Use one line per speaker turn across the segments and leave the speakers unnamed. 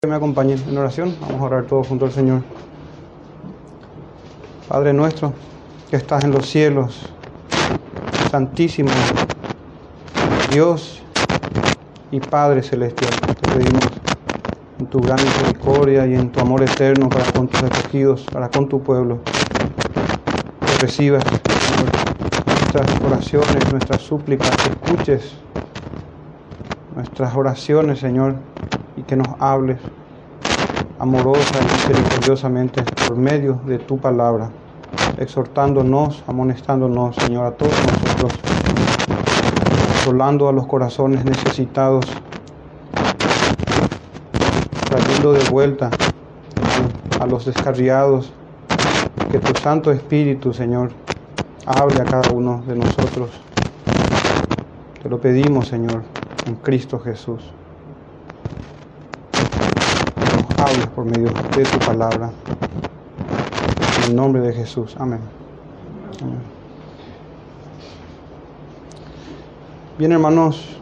que me acompañen en oración. Vamos a orar todos junto al Señor. Padre nuestro, que estás en los cielos, Santísimo Dios y Padre Celestial, te pedimos en tu gran misericordia y en tu amor eterno para con tus escogidos, para con tu pueblo, que recibas nuestras oraciones, nuestras súplicas, que escuches nuestras oraciones, Señor, y que nos hables amorosa y misericordiosamente por medio de tu palabra, exhortándonos, amonestándonos, Señor, a todos nosotros, consolando a los corazones necesitados, trayendo de vuelta a los descarriados, que tu Santo Espíritu, Señor, hable a cada uno de nosotros. Te lo pedimos, Señor, en Cristo Jesús. Por medio de tu palabra. En el nombre de Jesús. Amén. Amén. Bien, hermanos,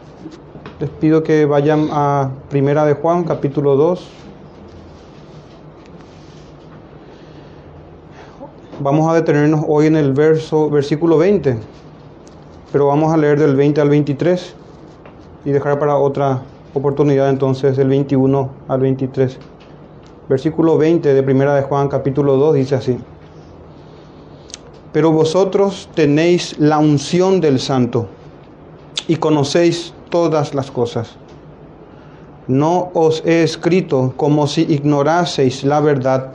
les pido que vayan a Primera de Juan, capítulo 2. Vamos a detenernos hoy en el verso, versículo 20, pero vamos a leer del 20 al 23 y dejar para otra oportunidad entonces del 21 al 23. Versículo 20 de Primera de Juan capítulo 2 dice así: Pero vosotros tenéis la unción del santo y conocéis todas las cosas. No os he escrito como si ignoraseis la verdad,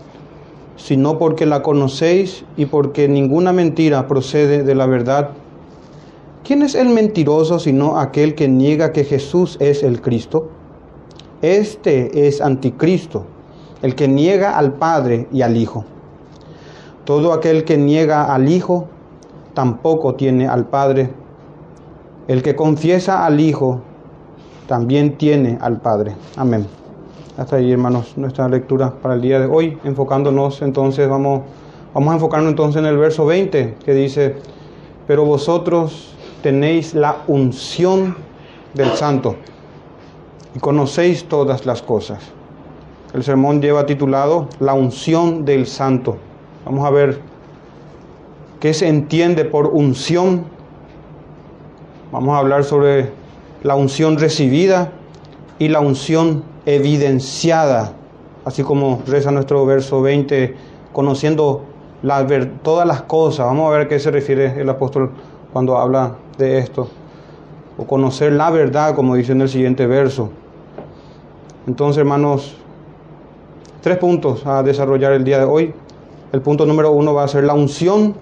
sino porque la conocéis y porque ninguna mentira procede de la verdad. ¿Quién es el mentiroso sino aquel que niega que Jesús es el Cristo? Este es anticristo, el que niega al Padre y al Hijo. Todo aquel que niega al Hijo tampoco tiene al Padre. El que confiesa al Hijo también tiene al Padre. Amén. Hasta ahí, hermanos, nuestra lectura para el día de hoy, enfocándonos entonces, vamos, vamos a enfocarnos entonces en el verso 20, que dice, pero vosotros tenéis la unción del santo y conocéis todas las cosas. El sermón lleva titulado La unción del santo. Vamos a ver qué se entiende por unción. Vamos a hablar sobre la unción recibida y la unción evidenciada, así como reza nuestro verso 20, conociendo todas las cosas. Vamos a ver a qué se refiere el apóstol cuando habla de esto. O conocer la verdad, como dice en el siguiente verso. Entonces, hermanos, tres puntos a desarrollar el día de hoy. El punto número uno va a ser la unción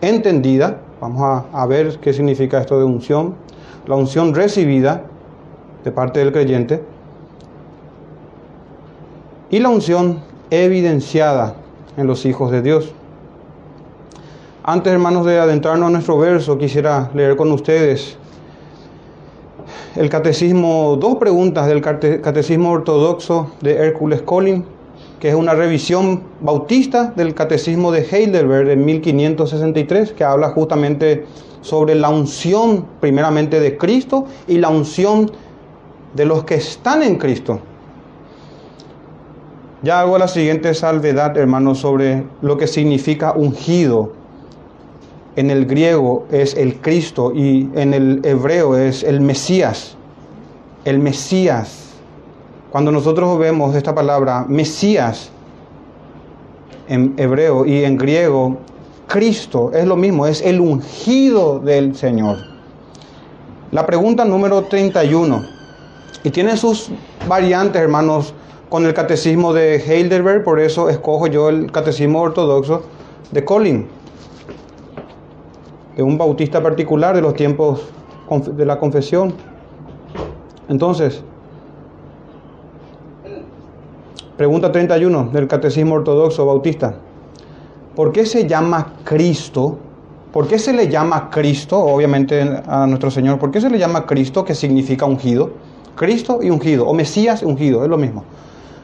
entendida. Vamos a, ver qué significa esto de unción. La unción recibida de parte del creyente y la unción evidenciada en los hijos de Dios. Antes, hermanos, de adentrarnos a nuestro verso, quisiera leer con ustedes el catecismo, dos preguntas del catecismo ortodoxo de Hércules Collin, que es una revisión bautista del catecismo de Heidelberg en 1563, que habla justamente sobre la unción primeramente de Cristo y la unción de los que están en Cristo. Ya hago la siguiente salvedad, hermanos, sobre lo que significa ungido. En el griego es el Cristo y en el hebreo es el Mesías. El Mesías. Cuando nosotros vemos esta palabra Mesías en hebreo y en griego, Cristo es lo mismo, es el ungido del Señor. La pregunta número 31. Y tiene sus variantes, hermanos, con el catecismo de Heidelberg, por eso escojo yo el catecismo ortodoxo de Colin, de un bautista particular de los tiempos de la confesión. Entonces, pregunta 31 del catecismo ortodoxo bautista. ¿Por qué se llama Cristo? ¿Por qué se le llama Cristo, obviamente a nuestro Señor? ¿Por qué se le llama Cristo, que significa ungido? Cristo y ungido, o Mesías ungido, es lo mismo.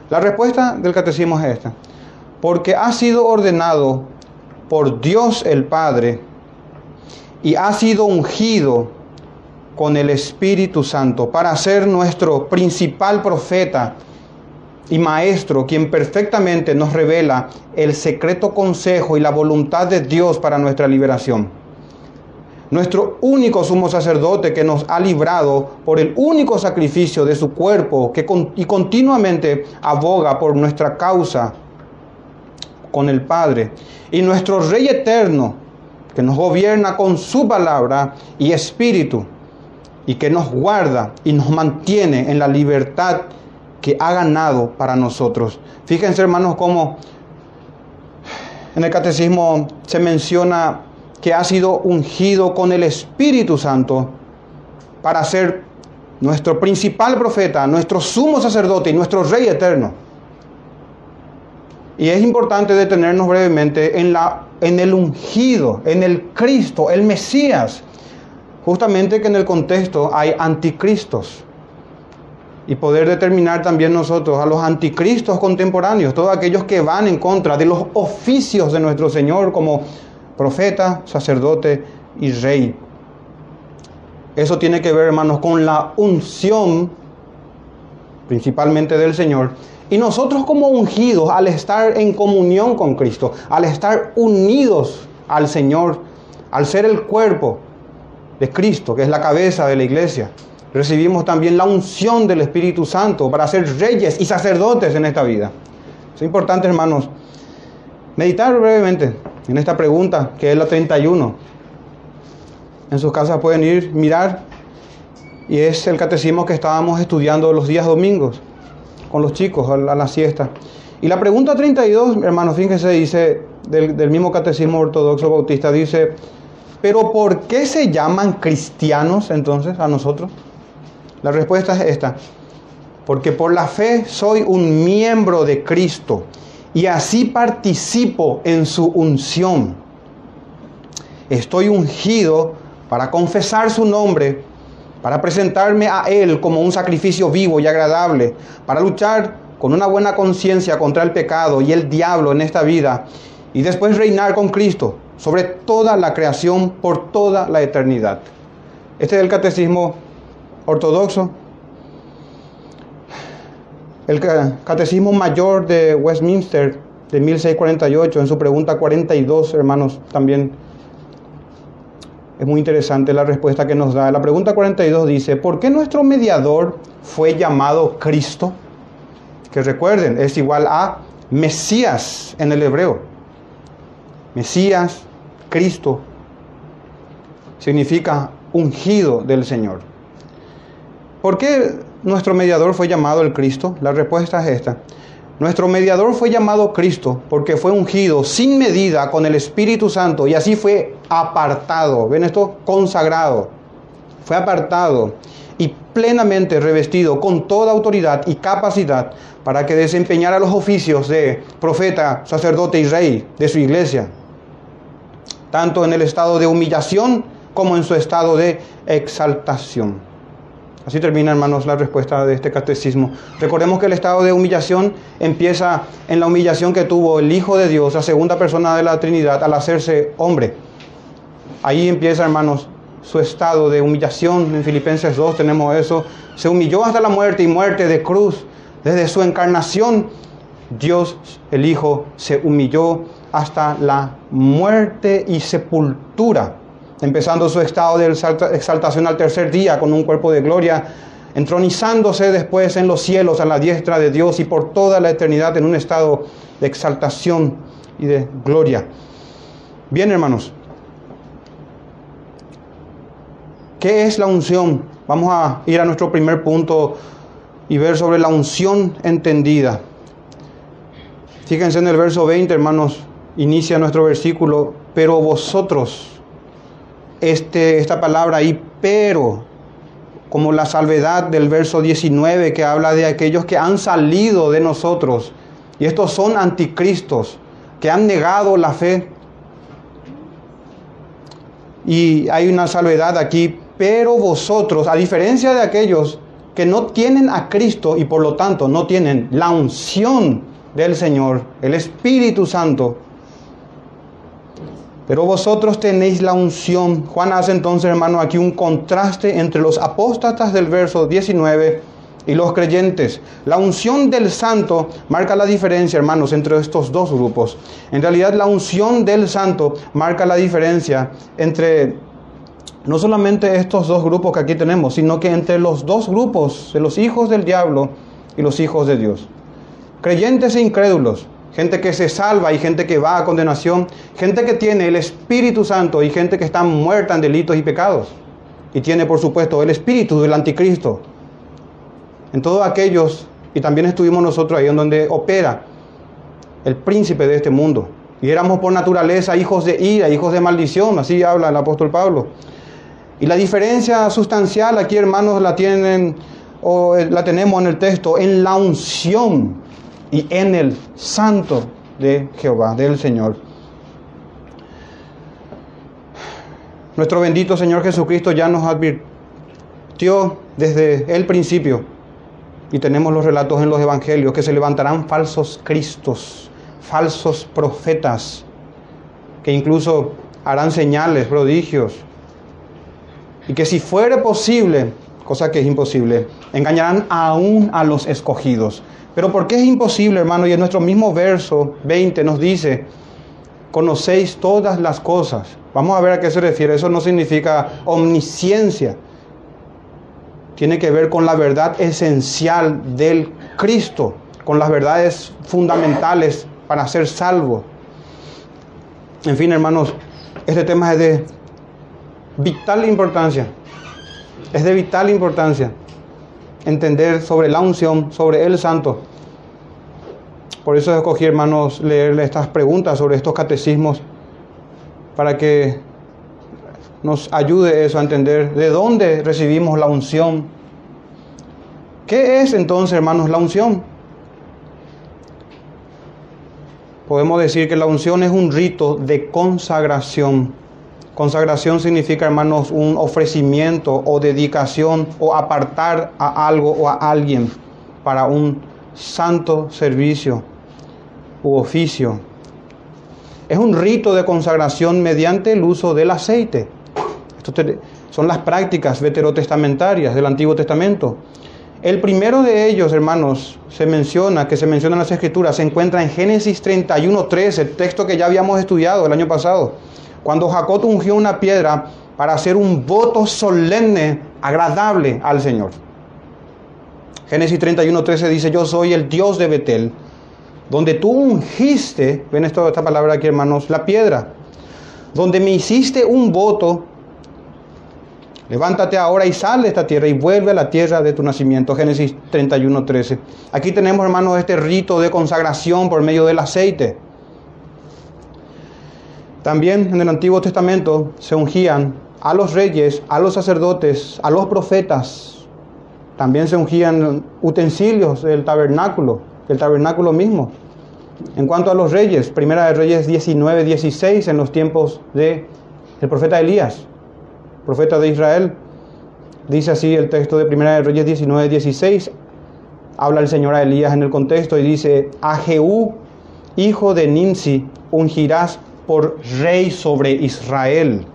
La respuesta del catecismo es esta. Porque ha sido ordenado por Dios el Padre y ha sido ungido con el Espíritu Santo para ser nuestro principal profeta y Maestro, quien perfectamente nos revela el secreto consejo y la voluntad de Dios para nuestra liberación. Nuestro único sumo sacerdote que nos ha librado por el único sacrificio de su cuerpo que y continuamente aboga por nuestra causa con el Padre. Y nuestro Rey eterno que nos gobierna con su palabra y espíritu y que nos guarda y nos mantiene en la libertad que ha ganado para nosotros. Fíjense hermanos cómo en el catecismo se menciona que ha sido ungido con el Espíritu Santo para ser nuestro principal profeta, nuestro sumo sacerdote y nuestro rey eterno. Y es importante detenernos brevemente en, la, en el ungido, en el Cristo, el Mesías. Justamente que en el contexto hay anticristos y poder determinar también nosotros a los anticristos contemporáneos, todos aquellos que van en contra de los oficios de nuestro Señor como profeta, sacerdote y rey. Eso tiene que ver, hermanos, con la unción, principalmente del Señor. Y nosotros como ungidos, al estar en comunión con Cristo, al estar unidos al Señor, al ser el cuerpo de Cristo, que es la cabeza de la iglesia, recibimos también la unción del Espíritu Santo para ser reyes y sacerdotes en esta vida. Es importante, hermanos, meditar brevemente en esta pregunta, que es la 31. En sus casas pueden ir, mirar, y es el catecismo que estábamos estudiando los días domingos con los chicos a la, siesta. Y la pregunta 32, hermanos, fíjense, dice del, del mismo catecismo ortodoxo bautista, dice, pero ¿por qué se llaman cristianos entonces a nosotros? La respuesta es esta. Porque por la fe soy un miembro de Cristo y así participo en su unción. Estoy ungido para confesar su nombre, para presentarme a Él como un sacrificio vivo y agradable, para luchar con una buena conciencia contra el pecado y el diablo en esta vida y después reinar con Cristo sobre toda la creación por toda la eternidad. Este es el catecismo ortodoxo. El Catecismo Mayor de Westminster de 1648, en su pregunta 42, hermanos, también es muy interesante la respuesta que nos da. La pregunta 42 dice, ¿por qué nuestro mediador fue llamado Cristo? Que recuerden, es igual a Mesías en el hebreo. Mesías, Cristo, significa ungido del Señor. ¿Por qué nuestro mediador fue llamado el Cristo? La respuesta es esta. Nuestro mediador fue llamado Cristo porque fue ungido sin medida con el Espíritu Santo y así fue apartado. ¿Ven esto? Consagrado. Fue apartado y plenamente revestido con toda autoridad y capacidad para que desempeñara los oficios de profeta, sacerdote y rey de su iglesia, tanto en el estado de humillación como en su estado de exaltación. Así termina, hermanos, la respuesta de este catecismo. Recordemos que el estado de humillación empieza en la humillación que tuvo el Hijo de Dios, la segunda persona de la Trinidad, al hacerse hombre. Ahí empieza, hermanos, su estado de humillación. En Filipenses 2 tenemos eso. Se humilló hasta la muerte y muerte de cruz. Desde su encarnación, Dios, el Hijo, se humilló hasta la muerte y sepultura empezando su estado de exaltación al tercer día con un cuerpo de gloria, entronizándose después en los cielos a la diestra de Dios y por toda la eternidad en un estado de exaltación y de gloria. Bien, hermanos, ¿qué es la unción? Vamos a ir a nuestro primer punto y ver sobre la unción entendida. Fíjense en el verso 20, hermanos, inicia nuestro versículo, pero vosotros, este, esta palabra ahí, pero, como la salvedad del verso 19 que habla de aquellos que han salido de nosotros. Y estos son anticristos, que han negado la fe. Y hay una salvedad aquí, pero vosotros, a diferencia de aquellos que no tienen a Cristo y por lo tanto no tienen la unción del Señor, el Espíritu Santo, pero vosotros tenéis la unción. Juan hace entonces, hermano, aquí un contraste entre los apóstatas del verso 19 y los creyentes. La unción del santo marca la diferencia, hermanos, entre estos dos grupos. En realidad la unción del santo marca la diferencia entre no solamente estos dos grupos que aquí tenemos, sino que entre los dos grupos de los hijos del diablo y los hijos de Dios. Creyentes e incrédulos, gente que se salva y gente que va a condenación, gente que tiene el Espíritu Santo y gente que está muerta en delitos y pecados. Y tiene, por supuesto, el espíritu del anticristo. En todos aquellos, y también estuvimos nosotros ahí en donde opera el príncipe de este mundo. Y éramos por naturaleza hijos de ira, hijos de maldición, así habla el apóstol Pablo. Y la diferencia sustancial aquí, hermanos, la tienen o la tenemos en el texto, en la unción y en el santo de Jehová, del Señor. Nuestro bendito Señor Jesucristo ya nos advirtió desde el principio, y tenemos los relatos en los evangelios, que se levantarán falsos cristos, falsos profetas, que incluso harán señales, prodigios, y que si fuere posible, cosa que es imposible, engañarán aún a los escogidos. Pero ¿por qué es imposible, hermano? Y en nuestro mismo verso 20 nos dice, conocéis todas las cosas. Vamos a ver a qué se refiere. Eso no significa omnisciencia. Tiene que ver con la verdad esencial del Cristo, con las verdades fundamentales para ser salvo. En fin, hermanos, este tema es de vital importancia. Es de vital importancia entender sobre la unción, sobre el santo. Por eso escogí, hermanos, leerle estas preguntas sobre estos catecismos para que nos ayude eso a entender de dónde recibimos la unción. ¿Qué es entonces, hermanos, la unción? Podemos decir que la unción es un rito de consagración Consagración significa, hermanos, un ofrecimiento o dedicación o apartar a algo o a alguien para un santo servicio u oficio. Es un rito de consagración mediante el uso del aceite. Estas son las prácticas veterotestamentarias del Antiguo Testamento. El primero de ellos, hermanos, se menciona, que se menciona en las Escrituras, se encuentra en Génesis 31.3, el texto que ya habíamos estudiado el año pasado cuando Jacob ungió una piedra para hacer un voto solemne, agradable al Señor. Génesis 31.13 dice, yo soy el Dios de Betel, donde tú ungiste, ven esta palabra aquí hermanos, la piedra, donde me hiciste un voto, levántate ahora y sal de esta tierra y vuelve a la tierra de tu nacimiento. Génesis 31.13. Aquí tenemos hermanos este rito de consagración por medio del aceite. También en el Antiguo Testamento se ungían a los reyes, a los sacerdotes, a los profetas. También se ungían utensilios del tabernáculo, el tabernáculo mismo. En cuanto a los reyes, Primera de Reyes 19, 16, en los tiempos de el profeta Elías, profeta de Israel, dice así el texto de Primera de Reyes 19, 16, habla el Señor a Elías en el contexto y dice, a Jehú, hijo de Nimsi, ungirás por rey sobre Israel.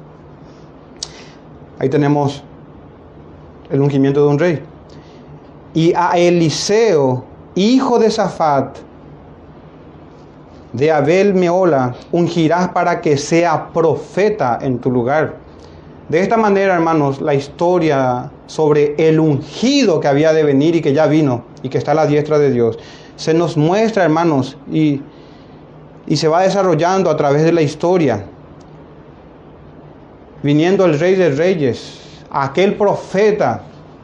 Ahí tenemos el ungimiento de un rey. Y a Eliseo, hijo de Safat, de Abel Meola, ungirás para que sea profeta en tu lugar. De esta manera, hermanos, la historia sobre el ungido que había de venir y que ya vino y que está a la diestra de Dios, se nos muestra, hermanos, y y se va desarrollando a través de la historia. Viniendo el rey de reyes, aquel profeta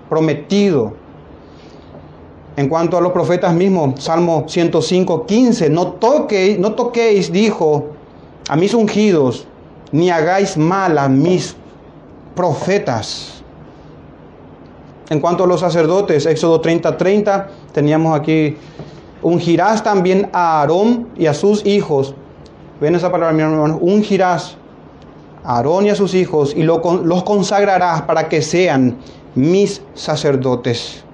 prometido. En cuanto a los profetas mismos, Salmo 105, 15, no toquéis, no toquéis, dijo, a mis ungidos, ni hagáis mal a mis profetas. En cuanto a los sacerdotes, Éxodo 30, 30, teníamos aquí Ungirás también a Aarón y a sus hijos. Ven esa palabra, mi hermano. Ungirás a Aarón y a sus hijos y los consagrarás para que sean mis sacerdotes.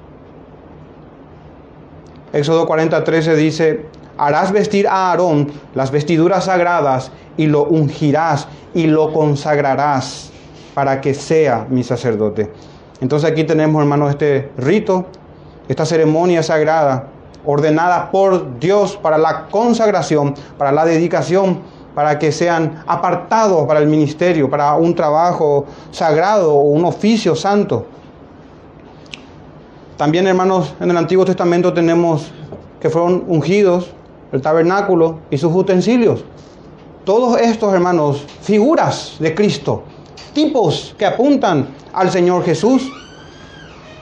Éxodo 40, 13 dice, harás vestir a Aarón las vestiduras sagradas y lo ungirás y lo consagrarás para que sea mi sacerdote. Entonces aquí tenemos, hermanos, este rito esta ceremonia sagrada, ordenada por Dios para la consagración, para la dedicación, para que sean apartados para el ministerio, para un trabajo sagrado o un oficio santo. También, hermanos, en el Antiguo Testamento tenemos que fueron ungidos el tabernáculo y sus utensilios. Todos estos, hermanos, figuras de Cristo, tipos que apuntan al Señor Jesús,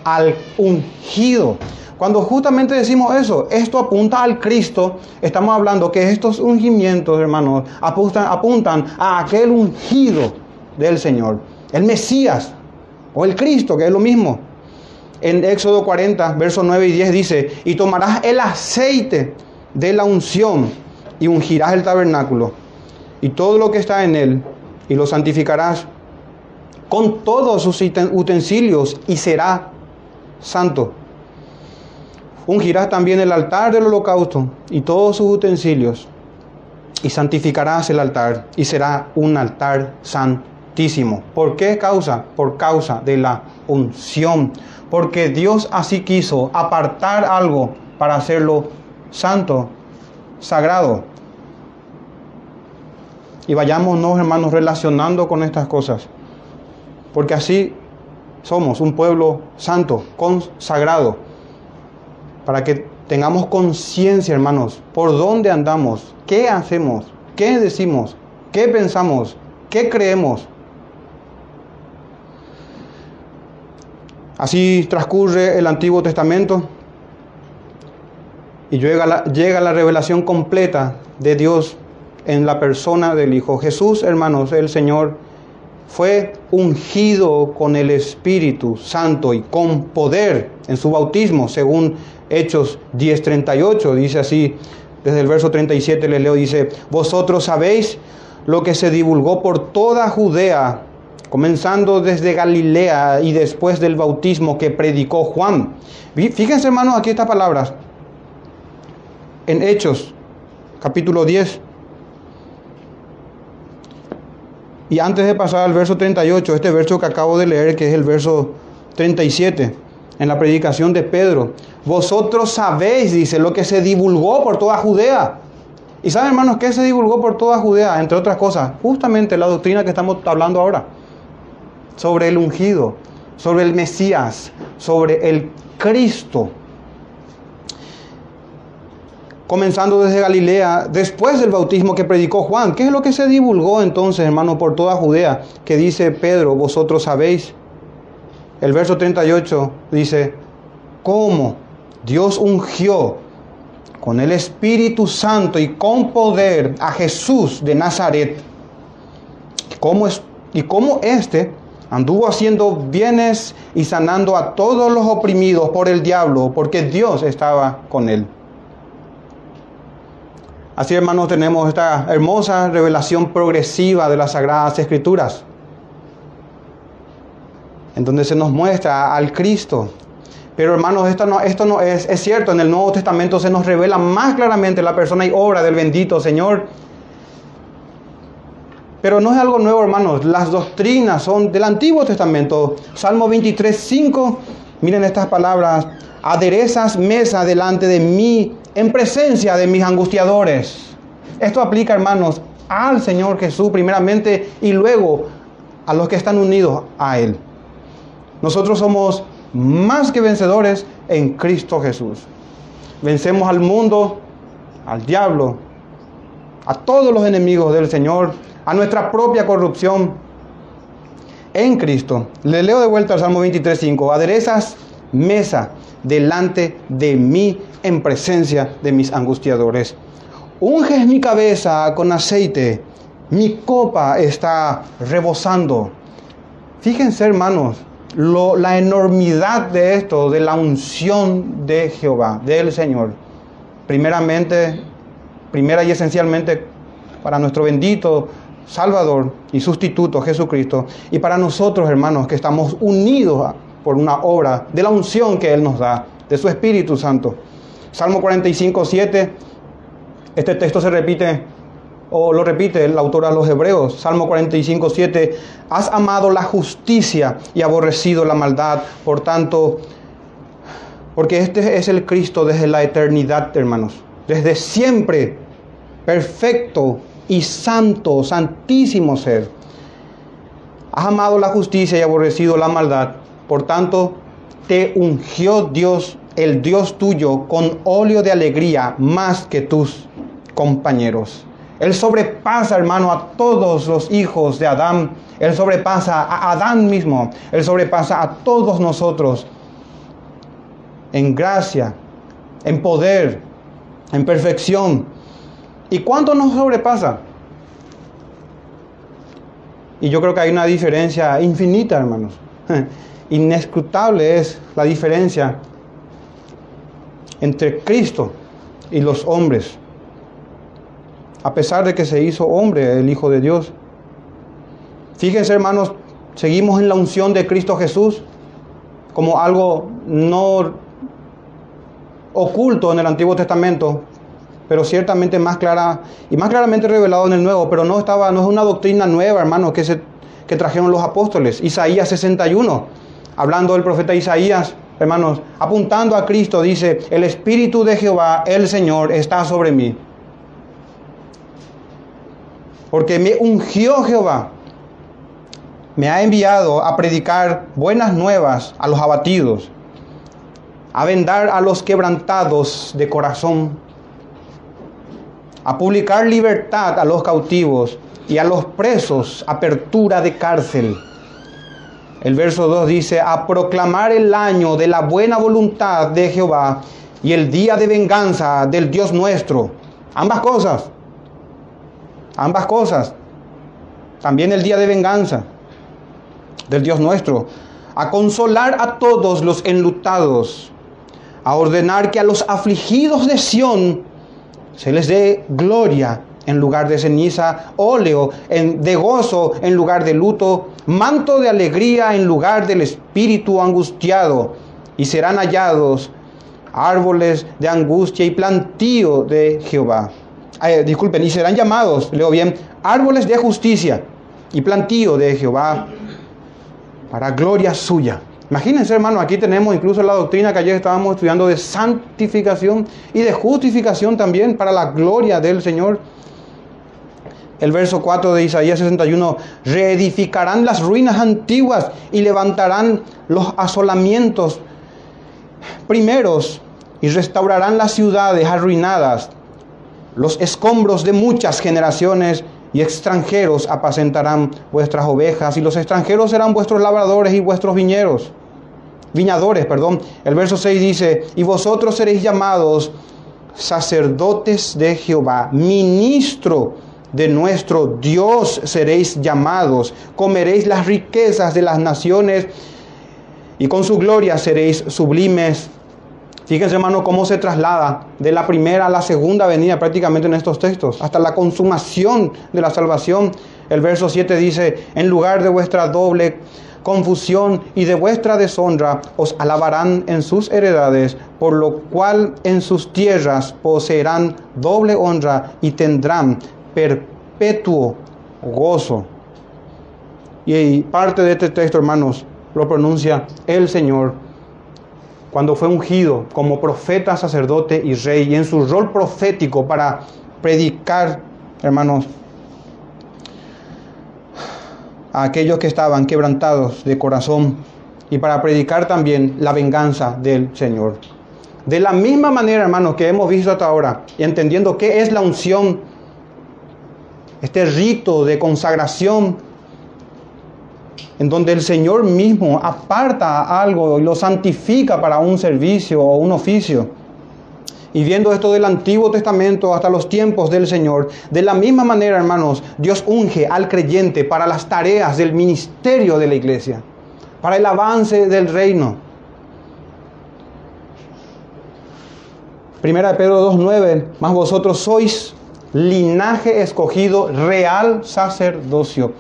al ungido. Cuando justamente decimos eso, esto apunta al Cristo, estamos hablando que estos ungimientos, hermanos, apuntan, apuntan a aquel ungido del Señor, el Mesías o el Cristo, que es lo mismo. En Éxodo 40, versos 9 y 10 dice, y tomarás el aceite de la unción y ungirás el tabernáculo y todo lo que está en él y lo santificarás con todos sus utensilios y será santo. Ungirás también el altar del holocausto y todos sus utensilios y santificarás el altar y será un altar santísimo. ¿Por qué causa? Por causa de la unción. Porque Dios así quiso apartar algo para hacerlo santo, sagrado. Y vayámonos, hermanos, relacionando con estas cosas. Porque así somos un pueblo santo, consagrado. Para que tengamos conciencia, hermanos, por dónde andamos, qué hacemos, qué decimos, qué pensamos, qué creemos. Así transcurre el Antiguo Testamento y llega la, llega la revelación completa de Dios en la persona del Hijo. Jesús, hermanos, el Señor, fue ungido con el Espíritu Santo y con poder en su bautismo, según Hechos 10:38, dice así, desde el verso 37 le leo, dice, vosotros sabéis lo que se divulgó por toda Judea, comenzando desde Galilea y después del bautismo que predicó Juan. Fíjense hermanos aquí estas palabras, en Hechos capítulo 10, Y antes de pasar al verso 38, este verso que acabo de leer, que es el verso 37, en la predicación de Pedro, vosotros sabéis, dice, lo que se divulgó por toda Judea. Y saben, hermanos, ¿qué se divulgó por toda Judea? Entre otras cosas, justamente la doctrina que estamos hablando ahora, sobre el ungido, sobre el Mesías, sobre el Cristo comenzando desde Galilea, después del bautismo que predicó Juan. ¿Qué es lo que se divulgó entonces, hermano, por toda Judea? Que dice Pedro, vosotros sabéis. El verso 38 dice, ¿cómo Dios ungió con el Espíritu Santo y con poder a Jesús de Nazaret? ¿Cómo es, y cómo éste anduvo haciendo bienes y sanando a todos los oprimidos por el diablo, porque Dios estaba con él. Así, hermanos, tenemos esta hermosa revelación progresiva de las Sagradas Escrituras, en donde se nos muestra al Cristo. Pero, hermanos, esto no, esto no es, es cierto, en el Nuevo Testamento se nos revela más claramente la persona y obra del bendito Señor. Pero no es algo nuevo, hermanos. Las doctrinas son del Antiguo Testamento. Salmo 23, 5. Miren estas palabras. Aderezas mesa delante de mí en presencia de mis angustiadores. Esto aplica, hermanos, al Señor Jesús primeramente y luego a los que están unidos a Él. Nosotros somos más que vencedores en Cristo Jesús. Vencemos al mundo, al diablo, a todos los enemigos del Señor, a nuestra propia corrupción en Cristo. Le leo de vuelta al Salmo 23.5. Aderezas mesa delante de mí en presencia de mis angustiadores. Unges mi cabeza con aceite, mi copa está rebosando. Fíjense, hermanos, la enormidad de esto, de la unción de Jehová, del Señor. Primeramente, primera y esencialmente para nuestro bendito Salvador y sustituto Jesucristo, y para nosotros, hermanos, que estamos unidos por una obra de la unción que Él nos da, de su Espíritu Santo. Salmo 45, 7. Este texto se repite, o lo repite el autor a los Hebreos. Salmo 45, 7. Has amado la justicia y aborrecido la maldad. Por tanto, Porque este es el Cristo desde la eternidad, hermanos. Desde siempre. Perfecto y santo, santísimo ser. Has amado la justicia y aborrecido la maldad. Por tanto, te ungió Dios, el Dios tuyo, con óleo de alegría más que tus compañeros. Él sobrepasa, hermano, a todos los hijos de Adán. Él sobrepasa a Adán mismo. Él sobrepasa a todos nosotros en gracia, en poder, en perfección. ¿Y cuánto nos sobrepasa? Y yo creo que hay una diferencia infinita, hermanos. Inescrutable es la diferencia entre Cristo y los hombres a pesar de que se hizo hombre, el Hijo de Dios. Fíjense, hermanos, seguimos en la unción de Cristo Jesús como algo no oculto en el Antiguo Testamento, pero ciertamente más clara y más claramente revelado en el Nuevo, pero no estaba no es una doctrina nueva, hermanos, que se que trajeron los apóstoles. Isaías 61, hablando del profeta Isaías, hermanos, apuntando a Cristo dice, "El espíritu de Jehová, el Señor, está sobre mí." porque me ungió Jehová. Me ha enviado a predicar buenas nuevas a los abatidos, a vendar a los quebrantados de corazón, a publicar libertad a los cautivos y a los presos apertura de cárcel. El verso 2 dice, a proclamar el año de la buena voluntad de Jehová y el día de venganza del Dios nuestro. Ambas cosas. Ambas cosas. También el día de venganza del Dios nuestro. A consolar a todos los enlutados. A ordenar que a los afligidos de Sión se les dé gloria en lugar de ceniza, óleo en, de gozo en lugar de luto, manto de alegría en lugar del espíritu angustiado, y serán hallados árboles de angustia y plantío de Jehová disculpen, y serán llamados, leo bien, árboles de justicia y plantío de Jehová para gloria suya. Imagínense, hermano, aquí tenemos incluso la doctrina que ayer estábamos estudiando de santificación y de justificación también para la gloria del Señor. El verso 4 de Isaías 61, reedificarán las ruinas antiguas y levantarán los asolamientos primeros y restaurarán las ciudades arruinadas los escombros de muchas generaciones y extranjeros apacentarán vuestras ovejas, y los extranjeros serán vuestros labradores y vuestros viñeros. Viñadores, perdón. El verso 6 dice, y vosotros seréis llamados sacerdotes de Jehová, ministro de nuestro Dios seréis llamados, comeréis las riquezas de las naciones y con su gloria seréis sublimes Fíjense, hermano, cómo se traslada de la primera a la segunda venida prácticamente en estos textos, hasta la consumación de la salvación. El verso 7 dice, en lugar de vuestra doble confusión y de vuestra deshonra, os alabarán en sus heredades, por lo cual en sus tierras poseerán doble honra y tendrán perpetuo gozo. Y parte de este texto, hermanos, lo pronuncia el Señor cuando fue ungido como profeta, sacerdote y rey, y en su rol profético para predicar, hermanos, a aquellos que estaban quebrantados de corazón y para predicar también la venganza del Señor. De la misma manera, hermanos, que hemos visto hasta ahora, y entendiendo qué es la unción, este rito de consagración en donde el Señor mismo aparta algo y lo santifica para un servicio o un oficio. Y viendo esto del Antiguo Testamento hasta los tiempos del Señor, de la misma manera, hermanos, Dios unge al creyente para las tareas del ministerio de la iglesia, para el avance del reino. Primera de Pedro 2.9, más vosotros sois linaje escogido, real sacerdocio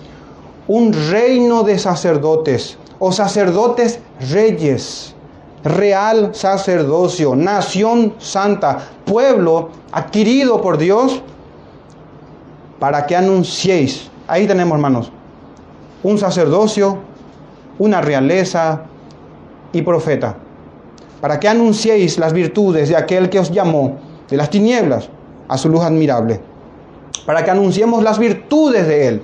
un reino de sacerdotes o sacerdotes reyes, real sacerdocio, nación santa, pueblo adquirido por Dios para que anunciéis. Ahí tenemos, hermanos, un sacerdocio, una realeza y profeta. para que anunciéis las virtudes de aquel que os llamó de las tinieblas a su luz admirable, para que anunciemos las virtudes de Él,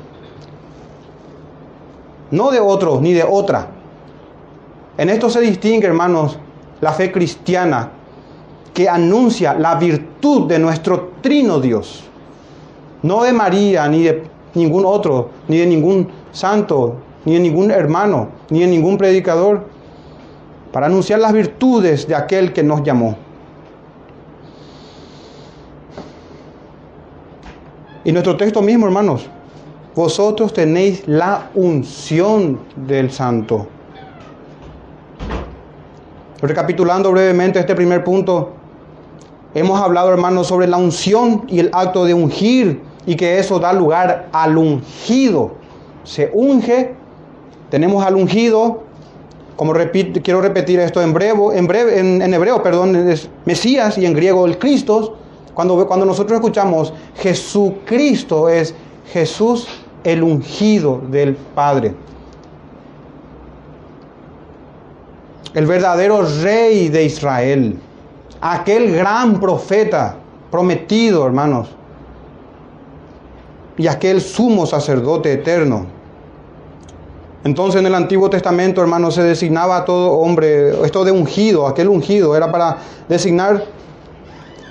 no de otro ni de otra. En esto se distingue, hermanos, la fe cristiana, que anuncia la virtud de nuestro trino Dios, no de María, ni de ningún otro, ni de ningún santo, ni de ningún hermano, ni de ningún predicador, para anunciar las virtudes de aquel que nos llamó. Y nuestro texto mismo, hermanos, vosotros tenéis la unción del santo. Recapitulando brevemente este primer punto, hemos hablado, hermanos, sobre la unción y el acto de ungir y que eso da lugar al ungido. Se unge, tenemos al ungido, como quiero repetir esto en, breve, en, breve, en, hebreo, perdón, es Mesías y en griego el Cristo. Cuando, nosotros escuchamos Jesucristo es Jesús el ungido del Padre. El verdadero rey de Israel. Aquel gran profeta prometido, hermanos. Y aquel sumo sacerdote eterno. Entonces en el Antiguo Testamento, hermanos, se designaba a todo hombre, esto de ungido, aquel ungido, era para designar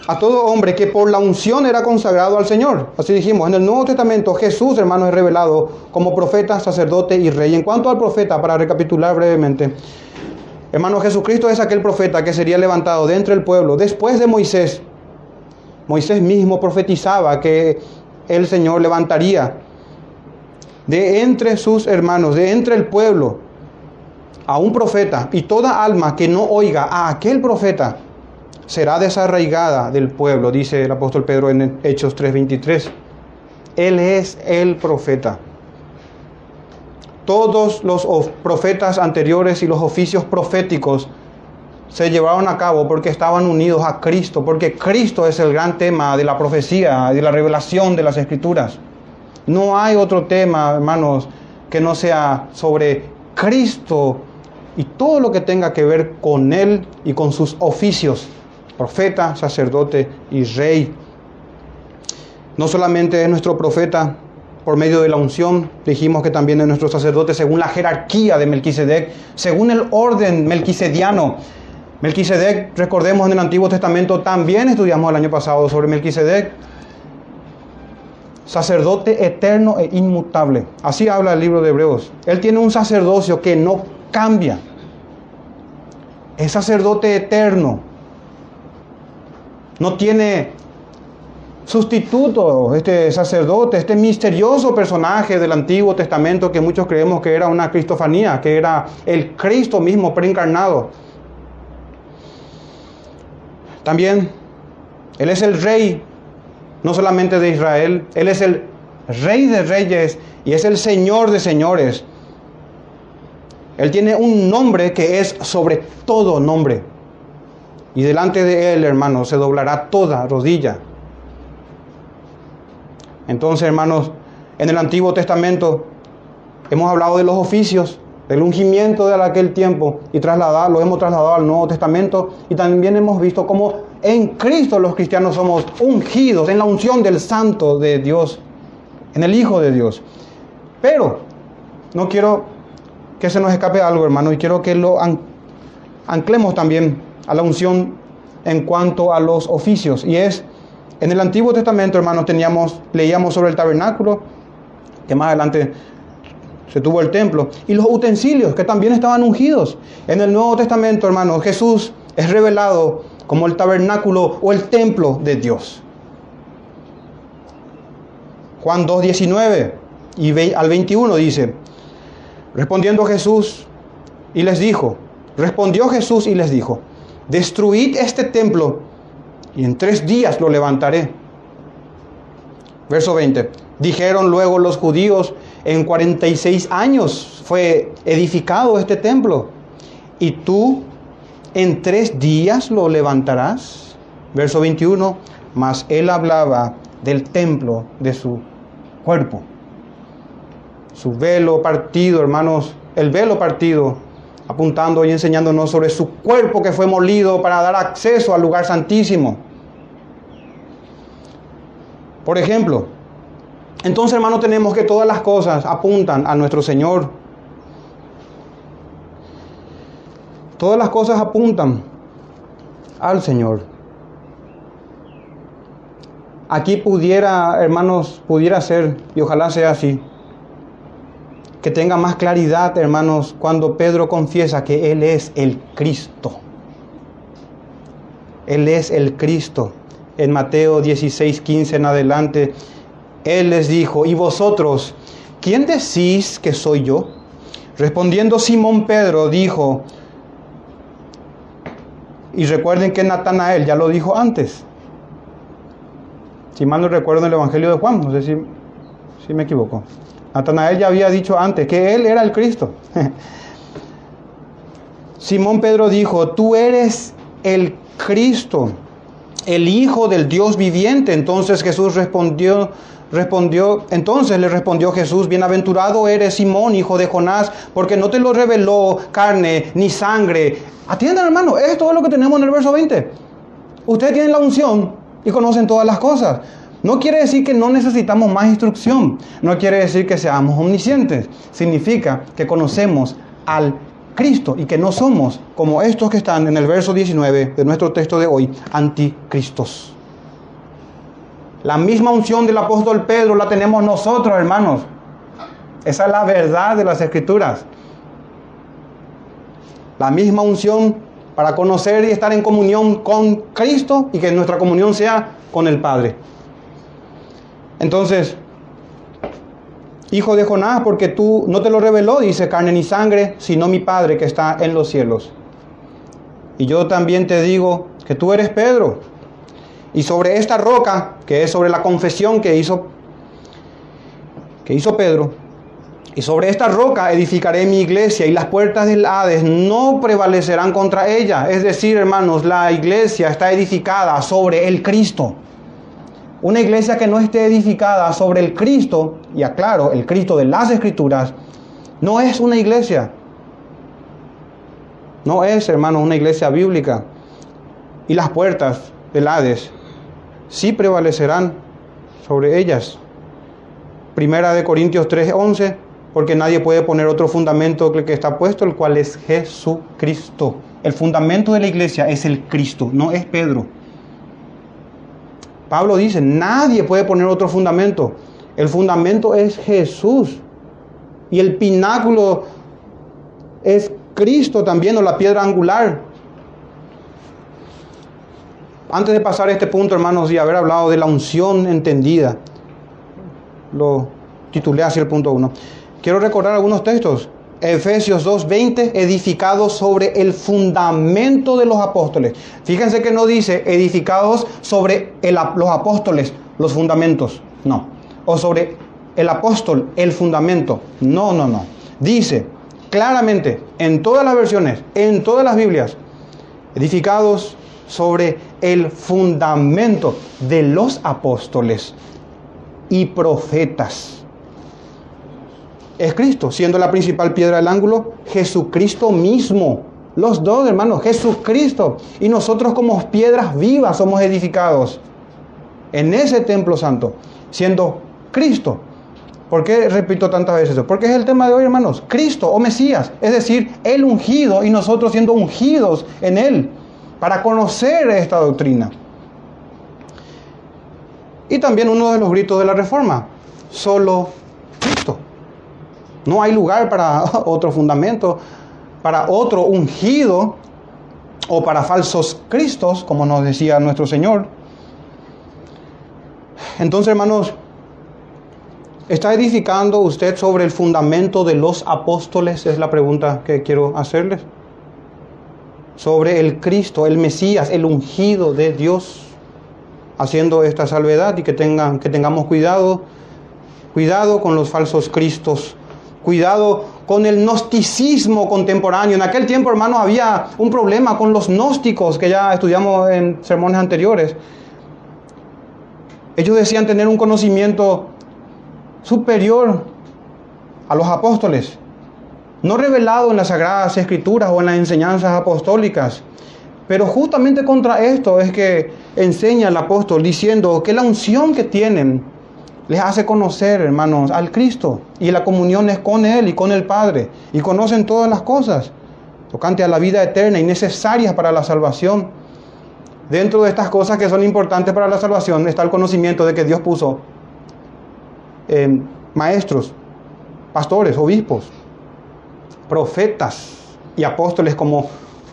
a todo hombre que por la unción era consagrado al Señor. Así dijimos, en el Nuevo Testamento Jesús, hermano, es revelado como profeta, sacerdote y rey. En cuanto al profeta, para recapitular brevemente, hermano, Jesucristo es aquel profeta que sería levantado de entre el pueblo después de Moisés. Moisés mismo profetizaba que el Señor levantaría de entre sus hermanos, de entre el pueblo, a un profeta, y toda alma que no oiga a aquel profeta, será desarraigada del pueblo, dice el apóstol Pedro en Hechos 3:23. Él es el profeta. Todos los profetas anteriores y los oficios proféticos se llevaron a cabo porque estaban unidos a Cristo, porque Cristo es el gran tema de la profecía, de la revelación de las escrituras. No hay otro tema, hermanos, que no sea sobre Cristo y todo lo que tenga que ver con Él y con sus oficios profeta, sacerdote y rey. No solamente es nuestro profeta por medio de la unción, dijimos que también es nuestro sacerdote según la jerarquía de Melquisedec, según el orden melquisediano. Melquisedec, recordemos en el Antiguo Testamento, también estudiamos el año pasado sobre Melquisedec, sacerdote eterno e inmutable. Así habla el libro de Hebreos. Él tiene un sacerdocio que no cambia. Es sacerdote eterno, no tiene sustituto este sacerdote, este misterioso personaje del Antiguo Testamento que muchos creemos que era una cristofanía, que era el Cristo mismo preencarnado. También Él es el rey, no solamente de Israel, Él es el rey de reyes y es el Señor de señores. Él tiene un nombre que es sobre todo nombre. Y delante de Él, hermanos, se doblará toda rodilla. Entonces, hermanos, en el Antiguo Testamento hemos hablado de los oficios, del ungimiento de aquel tiempo y trasladado, lo hemos trasladado al Nuevo Testamento y también hemos visto cómo en Cristo los cristianos somos ungidos en la unción del Santo de Dios, en el Hijo de Dios. Pero no quiero que se nos escape algo, hermano, y quiero que lo anclemos también a la unción en cuanto a los oficios. Y es, en el Antiguo Testamento, hermanos, teníamos, leíamos sobre el tabernáculo, que más adelante se tuvo el templo, y los utensilios, que también estaban ungidos. En el Nuevo Testamento, hermanos, Jesús es revelado como el tabernáculo o el templo de Dios. Juan 2.19 y al 21 dice, respondiendo Jesús y les dijo, respondió Jesús y les dijo, destruid este templo y en tres días lo levantaré. Verso 20. Dijeron luego los judíos, en 46 años fue edificado este templo y tú en tres días lo levantarás. Verso 21. Mas él hablaba del templo de su cuerpo. Su velo partido, hermanos, el velo partido apuntando y enseñándonos sobre su cuerpo que fue molido para dar acceso al lugar santísimo. Por ejemplo, entonces hermano tenemos que todas las cosas apuntan a nuestro Señor. Todas las cosas apuntan al Señor. Aquí pudiera, hermanos, pudiera ser, y ojalá sea así, que tenga más claridad, hermanos, cuando Pedro confiesa que Él es el Cristo. Él es el Cristo. En Mateo 16, 15 en adelante, Él les dijo, ¿y vosotros, quién decís que soy yo? Respondiendo Simón Pedro, dijo, y recuerden que Natanael ya lo dijo antes, si mal no recuerdo en el Evangelio de Juan, no sé si, si me equivoco. Natanael ya había dicho antes que él era el Cristo. Simón Pedro dijo, tú eres el Cristo, el Hijo del Dios viviente. Entonces Jesús respondió, respondió, entonces le respondió Jesús, bienaventurado eres Simón, hijo de Jonás, porque no te lo reveló carne ni sangre. Atiendan hermano, esto es lo que tenemos en el verso 20. Usted tiene la unción y conocen todas las cosas. No quiere decir que no necesitamos más instrucción, no quiere decir que seamos omniscientes, significa que conocemos al Cristo y que no somos como estos que están en el verso 19 de nuestro texto de hoy, anticristos. La misma unción del apóstol Pedro la tenemos nosotros, hermanos. Esa es la verdad de las escrituras. La misma unción para conocer y estar en comunión con Cristo y que nuestra comunión sea con el Padre. Entonces, hijo de Jonás, porque tú no te lo reveló, dice carne ni sangre, sino mi Padre que está en los cielos. Y yo también te digo que tú eres Pedro. Y sobre esta roca, que es sobre la confesión que hizo, que hizo Pedro, y sobre esta roca edificaré mi iglesia y las puertas del Hades no prevalecerán contra ella. Es decir, hermanos, la iglesia está edificada sobre el Cristo. Una iglesia que no esté edificada sobre el Cristo, y aclaro, el Cristo de las Escrituras, no es una iglesia. No es, hermanos, una iglesia bíblica. Y las puertas del Hades sí prevalecerán sobre ellas. Primera de Corintios 3:11 porque nadie puede poner otro fundamento que el que está puesto, el cual es Jesucristo. El fundamento de la iglesia es el Cristo, no es Pedro. Pablo dice, nadie puede poner otro fundamento. El fundamento es Jesús. Y el pináculo es Cristo también, o la piedra angular. Antes de pasar a este punto, hermanos, y haber hablado de la unción entendida, lo titulé así el punto 1. Quiero recordar algunos textos. Efesios 2:20, edificados sobre el fundamento de los apóstoles. Fíjense que no dice edificados sobre los apóstoles, los fundamentos. No. O sobre el apóstol, el fundamento. No, no, no. Dice claramente en todas las versiones, en todas las Biblias, edificados sobre el fundamento de los apóstoles y profetas es Cristo, siendo la principal piedra del ángulo, Jesucristo mismo. Los dos, hermanos, Jesucristo. Y nosotros como piedras vivas somos edificados en ese templo santo, siendo Cristo. ¿Por qué repito tantas veces eso? Porque es el tema de hoy, hermanos. Cristo o Mesías, es decir, el ungido y nosotros siendo ungidos en Él para conocer esta doctrina. Y también uno de los gritos de la reforma, solo Cristo. No hay lugar para otro fundamento, para otro ungido o para falsos cristos, como nos decía nuestro Señor. Entonces, hermanos, ¿está edificando usted sobre el fundamento de los apóstoles? Es la pregunta que quiero hacerles. Sobre el Cristo, el Mesías, el ungido de Dios, haciendo esta salvedad y que, tengan, que tengamos cuidado, cuidado con los falsos cristos Cuidado con el gnosticismo contemporáneo. En aquel tiempo, hermanos, había un problema con los gnósticos que ya estudiamos en sermones anteriores. Ellos decían tener un conocimiento superior a los apóstoles. no revelado en las sagradas escrituras o en las enseñanzas apostólicas. Pero justamente contra esto es que enseña el apóstol diciendo que la unción que tienen les hace conocer, hermanos, al Cristo. Y la comunión es con Él y con el Padre. Y conocen todas las cosas tocante a la vida eterna y necesarias para la salvación. Dentro de estas cosas que son importantes para la salvación está el conocimiento de que Dios puso eh, maestros, pastores, obispos, profetas y apóstoles como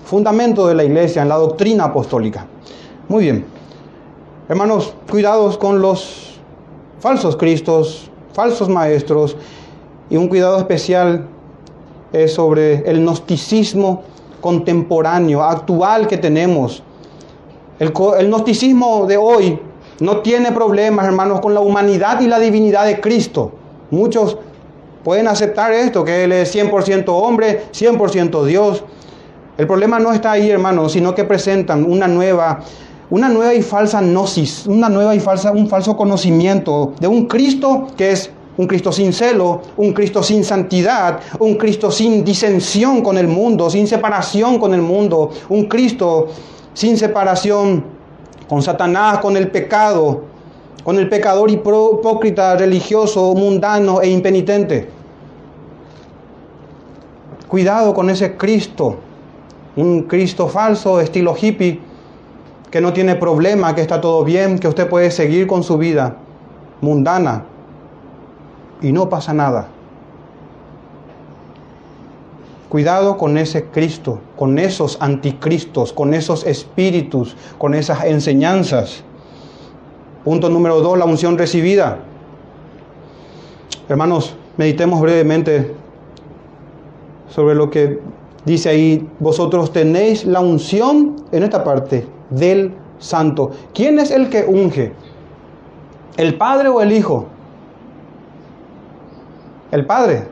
fundamento de la iglesia en la doctrina apostólica. Muy bien. Hermanos, cuidados con los falsos cristos, falsos maestros y un cuidado especial es sobre el gnosticismo contemporáneo, actual que tenemos. El, el gnosticismo de hoy no tiene problemas, hermanos, con la humanidad y la divinidad de Cristo. Muchos pueden aceptar esto, que Él es 100% hombre, 100% Dios. El problema no está ahí, hermanos, sino que presentan una nueva, una nueva y falsa gnosis, una nueva y falsa, un falso conocimiento de un Cristo que es un Cristo sin celo, un Cristo sin santidad, un Cristo sin disensión con el mundo, sin separación con el mundo, un Cristo sin separación con Satanás, con el pecado, con el pecador hipócrita, religioso, mundano e impenitente. Cuidado con ese Cristo, un Cristo falso, estilo hippie, que no tiene problema, que está todo bien, que usted puede seguir con su vida mundana y no pasa nada. Cuidado con ese Cristo, con esos anticristos, con esos espíritus, con esas enseñanzas. Punto número dos, la unción recibida. Hermanos, meditemos brevemente sobre lo que dice ahí, vosotros tenéis la unción en esta parte del santo. ¿Quién es el que unge? ¿El Padre o el Hijo? El Padre.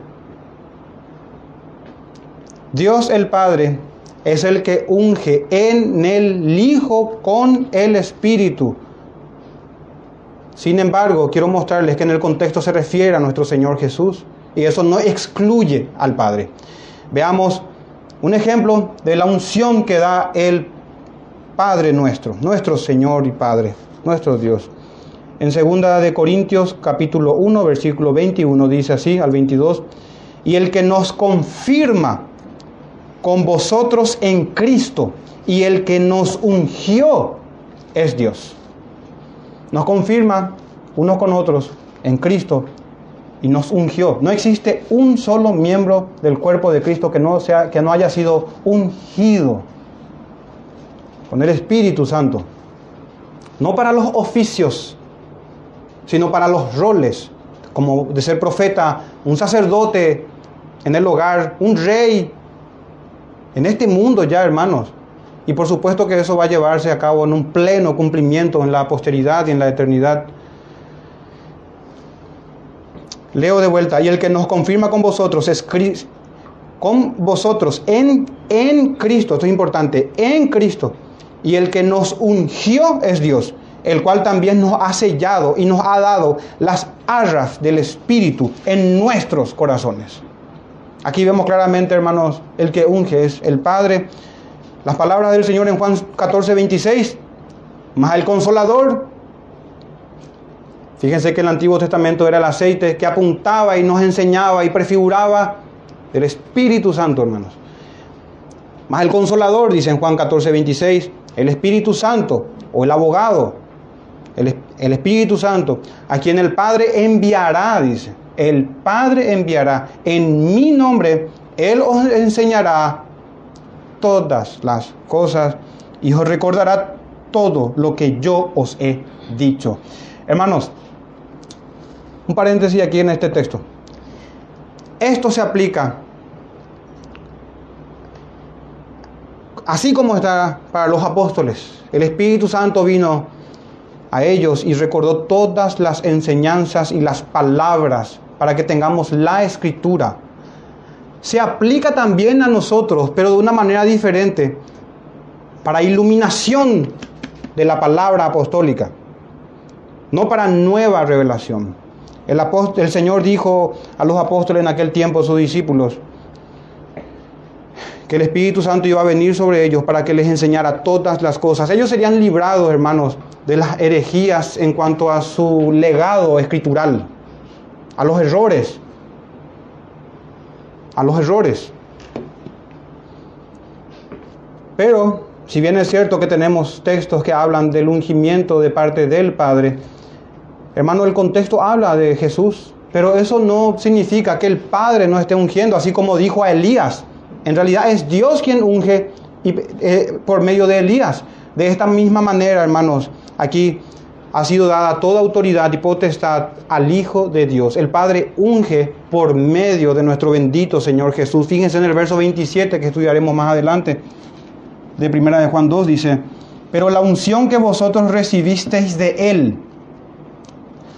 Dios el Padre es el que unge en el Hijo con el Espíritu. Sin embargo, quiero mostrarles que en el contexto se refiere a nuestro Señor Jesús y eso no excluye al Padre. Veamos un ejemplo de la unción que da el Padre nuestro, nuestro Señor y Padre, nuestro Dios. En segunda de Corintios capítulo 1 versículo 21 dice así al 22, y el que nos confirma con vosotros en Cristo y el que nos ungió es Dios. Nos confirma unos con otros en Cristo y nos ungió. No existe un solo miembro del cuerpo de Cristo que no, sea, que no haya sido ungido con el Espíritu Santo. No para los oficios, sino para los roles, como de ser profeta, un sacerdote en el hogar, un rey en este mundo ya, hermanos. Y por supuesto que eso va a llevarse a cabo en un pleno cumplimiento en la posteridad y en la eternidad. Leo de vuelta, y el que nos confirma con vosotros es Cristo, con vosotros en, en Cristo, esto es importante, en Cristo. Y el que nos ungió es Dios, el cual también nos ha sellado y nos ha dado las arras del Espíritu en nuestros corazones. Aquí vemos claramente, hermanos, el que unge es el Padre. Las palabras del Señor en Juan 14, 26. Más el consolador. Fíjense que el Antiguo Testamento era el aceite que apuntaba y nos enseñaba y prefiguraba el Espíritu Santo, hermanos. Más el consolador, dice en Juan 14, 26, el Espíritu Santo o el abogado, el, Espíritu Santo, a quien el Padre enviará, dice el Padre enviará en mi nombre, Él os enseñará todas las cosas y os recordará todo lo que yo os he dicho. Hermanos, un paréntesis aquí en este texto. Esto se aplica así como está para los apóstoles. El Espíritu Santo vino a ellos y recordó todas las enseñanzas y las palabras para que tengamos la escritura. Se aplica también a nosotros, pero de una manera diferente, para iluminación de la palabra apostólica, no para nueva revelación. El, Señor dijo a los apóstoles en aquel tiempo, sus discípulos, que el Espíritu Santo iba a venir sobre ellos para que les enseñara todas las cosas. Ellos serían librados, hermanos, de las herejías en cuanto a su legado escritural, a los errores, a los errores. Pero, si bien es cierto que tenemos textos que hablan del ungimiento de parte del Padre, hermano, el contexto habla de Jesús, pero eso no significa que el Padre no esté ungiendo, así como dijo a Elías. En realidad es Dios quien unge eh, por medio de Elías. De esta misma manera, hermanos, aquí ha sido dada toda autoridad y potestad al Hijo de Dios. El Padre unge por medio de nuestro bendito Señor Jesús. Fíjense en el verso 27 que estudiaremos más adelante de Primera de Juan 2 dice, pero la unción que vosotros recibisteis de Él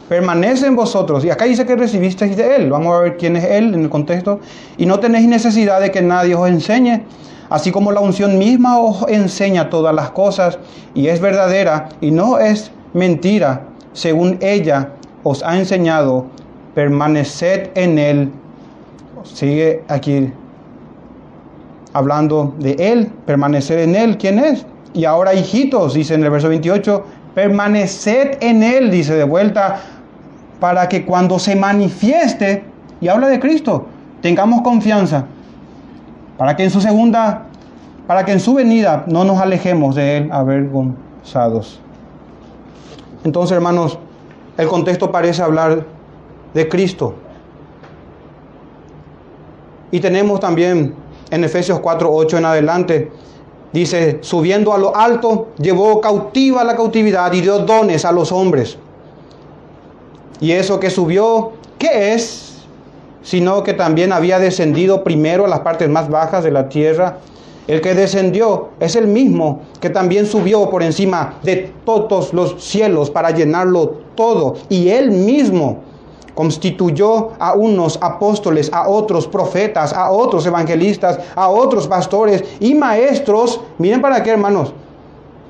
permanece en vosotros. Y acá dice que recibisteis de Él. Vamos a ver quién es Él en el contexto. Y no tenéis necesidad de que nadie os enseñe, así como la unción misma os enseña todas las cosas y es verdadera y no es mentira, según ella os ha enseñado, permaneced en Él. Sigue aquí hablando de Él, permanecer en Él. ¿Quién es? Y ahora, hijitos, dice en el verso 28, permaneced en Él, dice de vuelta, para que cuando se manifieste, y habla de Cristo, tengamos confianza, para que en su segunda, para que en su venida no nos alejemos de Él avergonzados. Entonces, hermanos, el contexto parece hablar de Cristo. Y tenemos también en Efesios 4, 8 en adelante, dice, subiendo a lo alto, llevó cautiva la cautividad y dio dones a los hombres. Y eso que subió, ¿qué es? Sino que también había descendido primero a las partes más bajas de la tierra. El que descendió es el mismo que también subió por encima de todos los cielos para llenarlo todo. Y él mismo constituyó a unos apóstoles, a otros profetas, a otros evangelistas, a otros pastores y maestros. Miren para qué, hermanos.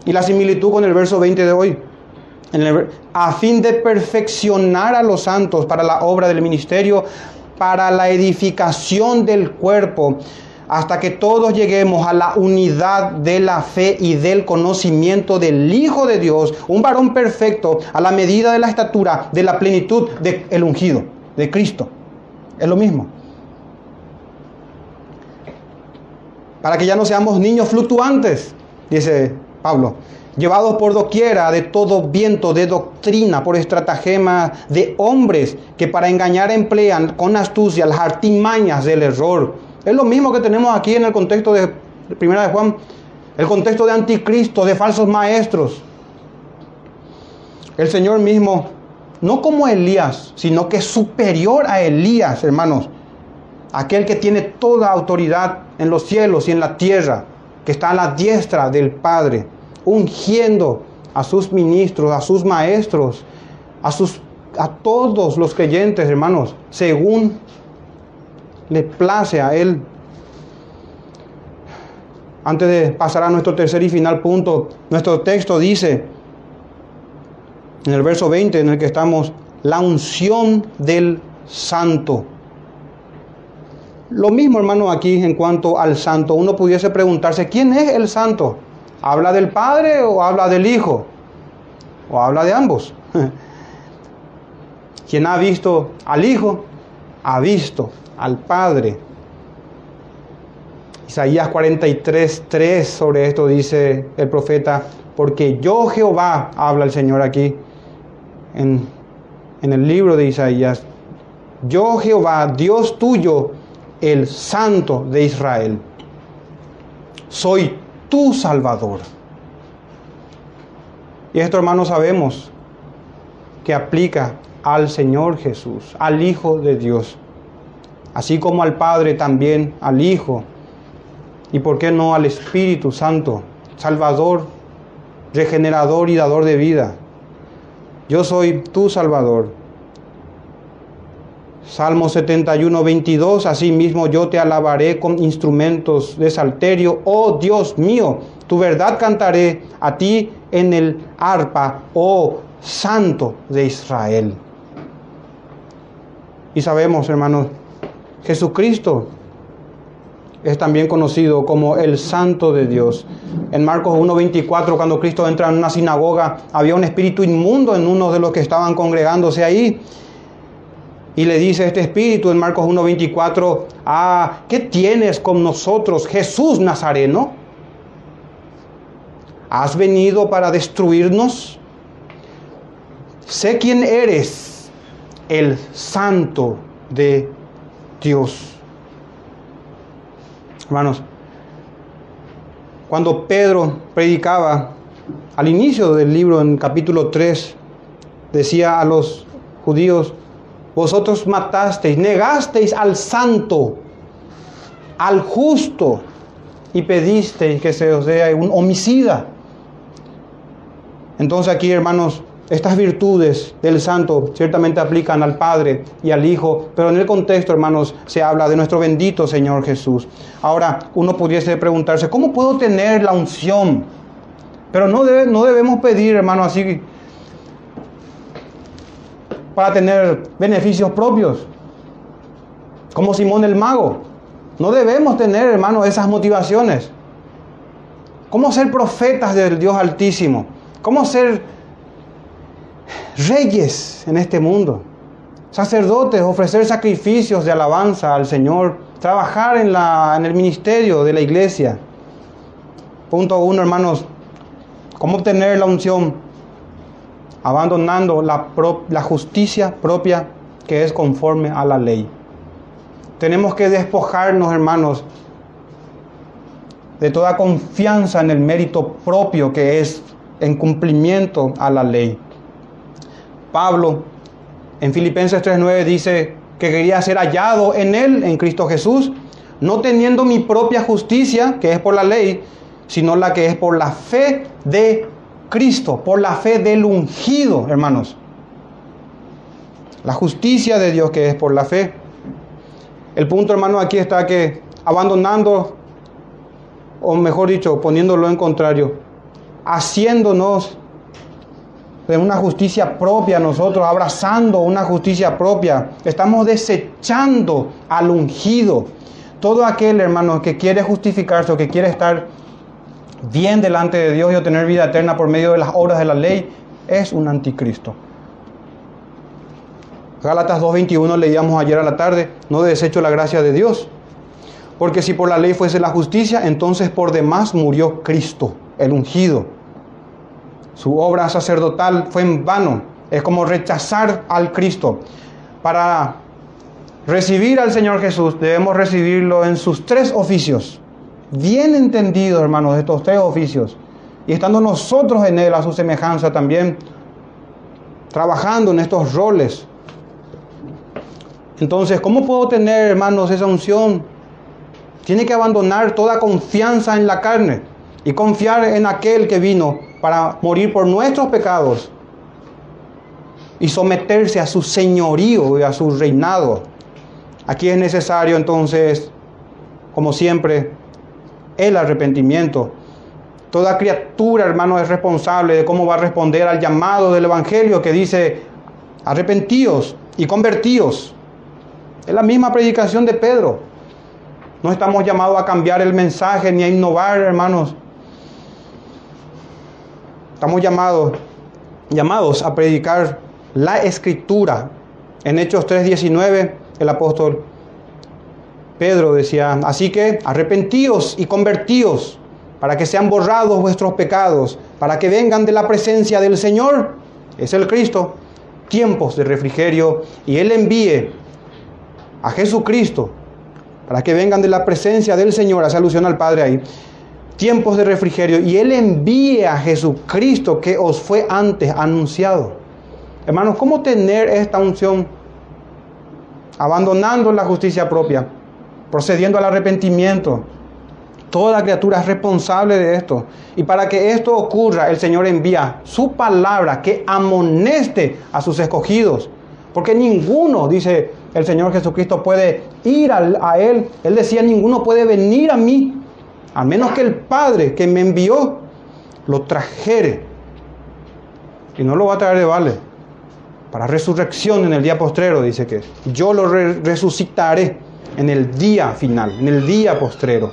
Y la similitud con el verso 20 de hoy. A fin de perfeccionar a los santos para la obra del ministerio, para la edificación del cuerpo hasta que todos lleguemos a la unidad de la fe y del conocimiento del Hijo de Dios, un varón perfecto a la medida de la estatura, de la plenitud del ungido, de Cristo. Es lo mismo. Para que ya no seamos niños fluctuantes, dice Pablo, llevados por doquiera de todo viento de doctrina, por estratagema de hombres que para engañar emplean con astucia las artimañas del error es lo mismo que tenemos aquí en el contexto de Primera de Juan, el contexto de anticristo, de falsos maestros. El Señor mismo, no como Elías, sino que superior a Elías, hermanos, aquel que tiene toda autoridad en los cielos y en la tierra, que está a la diestra del Padre, ungiendo a sus ministros, a sus maestros, a sus a todos los creyentes, hermanos, según le place a Él. Antes de pasar a nuestro tercer y final punto, nuestro texto dice, en el verso 20 en el que estamos, la unción del santo. Lo mismo, hermano, aquí en cuanto al santo. Uno pudiese preguntarse, ¿quién es el santo? ¿Habla del Padre o habla del Hijo? ¿O habla de ambos? Quien ha visto al Hijo, ha visto al Padre. Isaías 43, 3 sobre esto dice el profeta, porque yo Jehová, habla el Señor aquí en, en el libro de Isaías, yo Jehová, Dios tuyo, el Santo de Israel, soy tu Salvador. Y esto, hermanos, sabemos que aplica al Señor Jesús, al Hijo de Dios así como al Padre también al Hijo, y por qué no al Espíritu Santo, Salvador, regenerador y dador de vida. Yo soy tu Salvador. Salmo 71, 22, asimismo yo te alabaré con instrumentos de salterio, oh Dios mío, tu verdad cantaré a ti en el arpa, oh Santo de Israel. Y sabemos, hermanos, Jesucristo es también conocido como el Santo de Dios. En Marcos 1.24, cuando Cristo entra en una sinagoga, había un espíritu inmundo en uno de los que estaban congregándose ahí. Y le dice este espíritu en Marcos 1.24, ah, ¿qué tienes con nosotros, Jesús Nazareno? ¿Has venido para destruirnos? Sé quién eres, el santo de Dios. Hermanos, cuando Pedro predicaba al inicio del libro en capítulo 3, decía a los judíos, vosotros matasteis, negasteis al santo, al justo, y pedisteis que se os dé un homicida. Entonces aquí, hermanos, estas virtudes del santo ciertamente aplican al Padre y al Hijo, pero en el contexto, hermanos, se habla de nuestro bendito Señor Jesús. Ahora, uno pudiese preguntarse, ¿cómo puedo tener la unción? Pero no, no debemos pedir, hermano, así para tener beneficios propios, como Simón el Mago. No debemos tener, hermano, esas motivaciones. ¿Cómo ser profetas del Dios Altísimo? ¿Cómo ser reyes en este mundo, sacerdotes, ofrecer sacrificios de alabanza al Señor, trabajar en, la, en el ministerio de la iglesia. Punto uno, hermanos, ¿cómo obtener la unción? Abandonando la, justicia propia que es conforme a la ley. Tenemos que despojarnos, hermanos, de toda confianza en el mérito propio que es en cumplimiento a la ley. Pablo en Filipenses 3.9 dice que quería ser hallado en Él, en Cristo Jesús, no teniendo mi propia justicia, que es por la ley, sino la que es por la fe de Cristo, por la fe del ungido, hermanos. La justicia de Dios que es por la fe. El punto, hermano, aquí está que abandonando, o mejor dicho, poniéndolo en contrario, haciéndonos de una justicia propia nosotros, abrazando una justicia propia. Estamos desechando al ungido. Todo aquel hermano que quiere justificarse o que quiere estar bien delante de Dios y obtener vida eterna por medio de las obras de la ley es un anticristo. Gálatas 2.21 leíamos ayer a la tarde, no desecho la gracia de Dios, porque si por la ley fuese la justicia, entonces por demás murió Cristo, el ungido su obra sacerdotal fue en vano. Es como rechazar al Cristo. Para recibir al Señor Jesús debemos recibirlo en sus tres oficios. Bien entendido, hermanos, estos tres oficios. Y estando nosotros en Él a su semejanza también, trabajando en estos roles. Entonces, ¿cómo puedo tener, hermanos, esa unción? Tiene que abandonar toda confianza en la carne y confiar en aquel que vino para morir por nuestros pecados y someterse a su señorío y a su reinado. Aquí es necesario entonces, como siempre, el arrepentimiento. Toda criatura, hermano, es responsable de cómo va a responder al llamado del Evangelio que dice, arrepentíos y convertíos. Es la misma predicación de Pedro. No estamos llamados a cambiar el mensaje ni a innovar, hermanos. Estamos llamados, llamados a predicar la escritura. En Hechos 3:19 el apóstol Pedro decía, así que arrepentíos y convertíos para que sean borrados vuestros pecados, para que vengan de la presencia del Señor, es el Cristo, tiempos de refrigerio, y Él envíe a Jesucristo para que vengan de la presencia del Señor, hace alusión al Padre ahí, tiempos de refrigerio y Él envía a Jesucristo que os fue antes anunciado. Hermanos, ¿cómo tener esta unción? Abandonando la justicia propia, procediendo al arrepentimiento. Toda criatura es responsable de esto. Y para que esto ocurra, el Señor envía su palabra que amoneste a sus escogidos. Porque ninguno, dice el Señor Jesucristo, puede ir a, Él. Él decía, ninguno puede venir a mí a menos que el Padre que me envió lo trajere. Y no lo va a traer de vale. Para resurrección en el día postrero, dice que yo lo resucitaré. En el día final, en el día postrero.